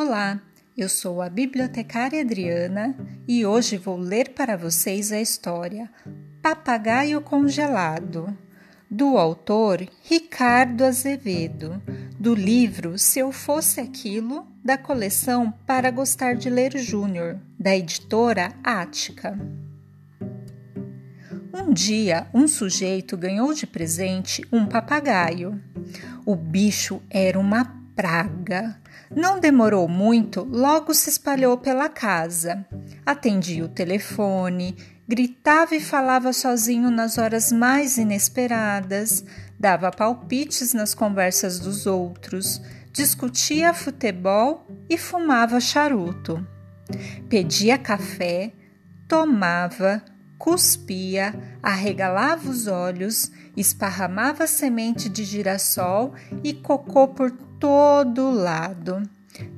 Olá, eu sou a bibliotecária Adriana e hoje vou ler para vocês a história Papagaio Congelado, do autor Ricardo Azevedo, do livro Se Eu Fosse Aquilo, da coleção Para Gostar de Ler Júnior, da editora Ática. Um dia, um sujeito ganhou de presente um papagaio. O bicho era uma praga. Não demorou muito, logo se espalhou pela casa. Atendia o telefone, gritava e falava sozinho nas horas mais inesperadas, dava palpites nas conversas dos outros, discutia futebol e fumava charuto. Pedia café, tomava, cuspia, arregalava os olhos, esparramava semente de girassol e cocô por todo lado.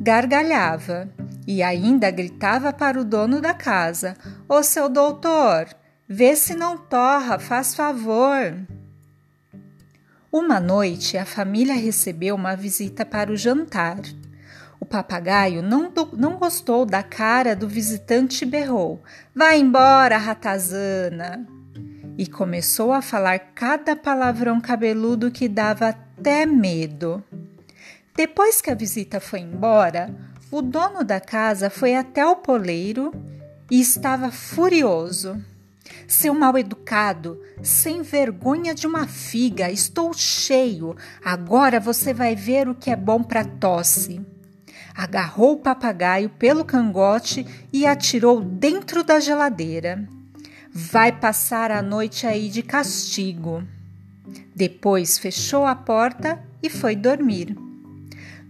Gargalhava e ainda gritava para o dono da casa: Ô seu doutor, vê se não torra, faz favor. Uma noite a família recebeu uma visita para o jantar. O papagaio não, não gostou da cara do visitante e berrou: Vai embora, ratazana! E começou a falar cada palavrão cabeludo que dava até medo. Depois que a visita foi embora, o dono da casa foi até o poleiro e estava furioso. Seu mal educado, sem vergonha de uma figa, estou cheio. Agora você vai ver o que é bom para tosse. Agarrou o papagaio pelo cangote e atirou dentro da geladeira. Vai passar a noite aí de castigo. Depois fechou a porta e foi dormir.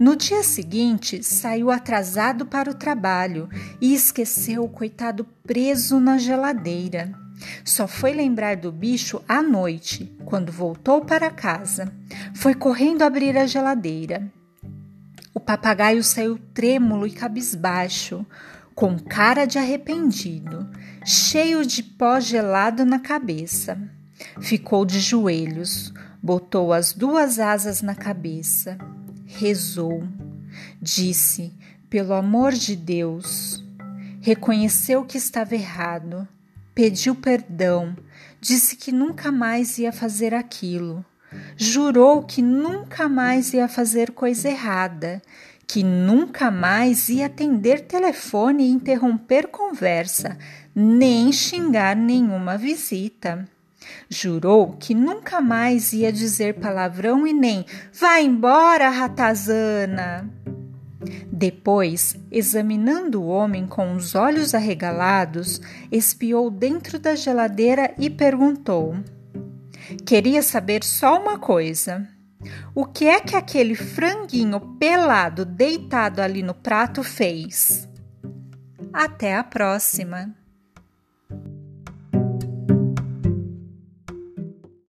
No dia seguinte, saiu atrasado para o trabalho e esqueceu o coitado preso na geladeira. Só foi lembrar do bicho à noite, quando voltou para casa. Foi correndo abrir a geladeira. O papagaio saiu trêmulo e cabisbaixo, com cara de arrependido, cheio de pó gelado na cabeça. Ficou de joelhos, botou as duas asas na cabeça rezou, disse: Pelo amor de Deus, reconheceu que estava errado, pediu perdão, disse que nunca mais ia fazer aquilo, jurou que nunca mais ia fazer coisa errada, que nunca mais ia atender telefone e interromper conversa, nem xingar nenhuma visita. Jurou que nunca mais ia dizer palavrão e nem vá embora, ratazana. Depois, examinando o homem com os olhos arregalados, espiou dentro da geladeira e perguntou: Queria saber só uma coisa. O que é que aquele franguinho pelado deitado ali no prato fez? Até a próxima!